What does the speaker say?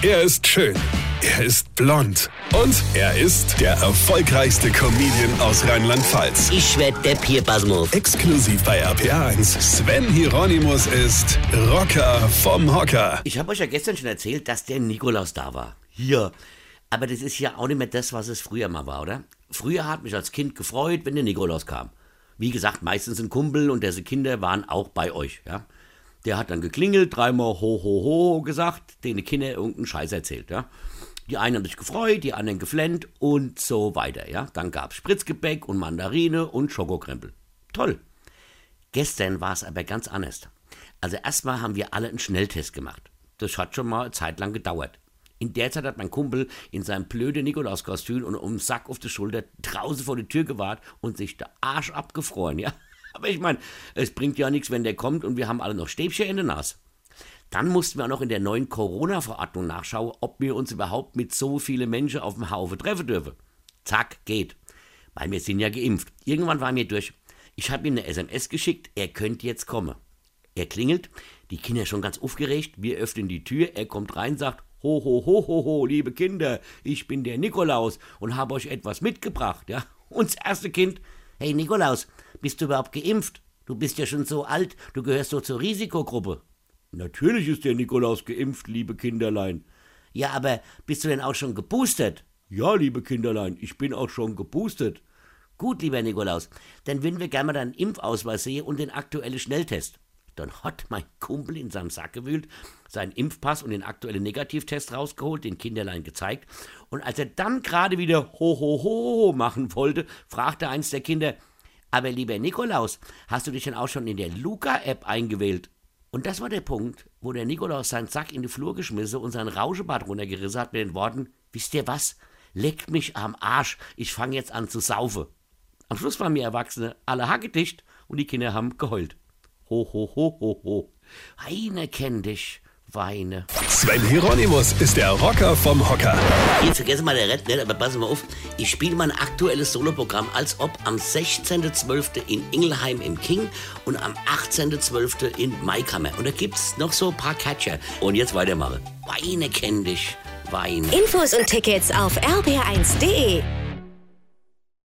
Er ist schön. Er ist blond. Und er ist der erfolgreichste Comedian aus Rheinland-Pfalz. Ich werd der Pierpasmus. Exklusiv bei RPA1. Sven Hieronymus ist Rocker vom Hocker. Ich habe euch ja gestern schon erzählt, dass der Nikolaus da war. Hier. Aber das ist ja auch nicht mehr das, was es früher mal war, oder? Früher hat mich als Kind gefreut, wenn der Nikolaus kam. Wie gesagt, meistens ein Kumpel und diese Kinder waren auch bei euch, ja? Der hat dann geklingelt, dreimal ho, ho, ho gesagt, den Kinder irgendeinen Scheiß erzählt, ja. Die einen haben sich gefreut, die anderen geflennt und so weiter, ja. Dann gab's Spritzgebäck und Mandarine und Schokokrempel. Toll. Gestern war es aber ganz anders. Also erstmal haben wir alle einen Schnelltest gemacht. Das hat schon mal eine Zeit lang gedauert. In der Zeit hat mein Kumpel in seinem blöden Nikolauskostüm und um den Sack auf die Schulter draußen vor die Tür gewartet und sich der Arsch abgefroren, ja. Aber ich meine, es bringt ja nichts, wenn der kommt und wir haben alle noch Stäbchen in der Nase. Dann mussten wir auch noch in der neuen Corona-Verordnung nachschauen, ob wir uns überhaupt mit so vielen Menschen auf dem Haufe treffen dürfen. Zack, geht. Weil wir sind ja geimpft. Irgendwann war mir durch. Ich habe ihm eine SMS geschickt, er könnte jetzt kommen. Er klingelt, die Kinder schon ganz aufgeregt, wir öffnen die Tür, er kommt rein, sagt, ho, ho, ho, ho, ho, liebe Kinder, ich bin der Nikolaus und habe euch etwas mitgebracht, ja. Und das erste Kind, hey Nikolaus, bist du überhaupt geimpft? Du bist ja schon so alt, du gehörst so zur Risikogruppe. Natürlich ist der Nikolaus geimpft, liebe Kinderlein. Ja, aber bist du denn auch schon geboostert? Ja, liebe Kinderlein, ich bin auch schon geboostet. Gut, lieber Nikolaus, dann würden wir gerne mal deinen Impfausweis sehen und den aktuellen Schnelltest. Dann hat mein Kumpel in seinem Sack gewühlt, seinen Impfpass und den aktuellen Negativtest rausgeholt, den Kinderlein gezeigt. Und als er dann gerade wieder ho, ho, ho, ho machen wollte, fragte eins der Kinder, aber lieber Nikolaus, hast du dich denn auch schon in der Luca-App eingewählt? Und das war der Punkt, wo der Nikolaus seinen Sack in die Flur geschmissen und sein Rauschebad runtergerissen hat mit den Worten, wisst ihr was? Leckt mich am Arsch, ich fange jetzt an zu saufen. Am Schluss waren wir Erwachsene alle hackedicht und die Kinder haben geheult. Ho, ho, ho, ho, ho. Heine kenn dich, Weine. Sven Hieronymus ist der Rocker vom Hocker. Jetzt vergessen mal der Red, ne? aber passen mal auf. Ich spiele mein aktuelles Soloprogramm als ob am 16.12. in Ingelheim im King und am 18.12. in Maikammer. Und da gibt's noch so ein paar Catcher. Und jetzt weitermachen. Weine kenn dich, Weine. Infos und Tickets auf rb1.de.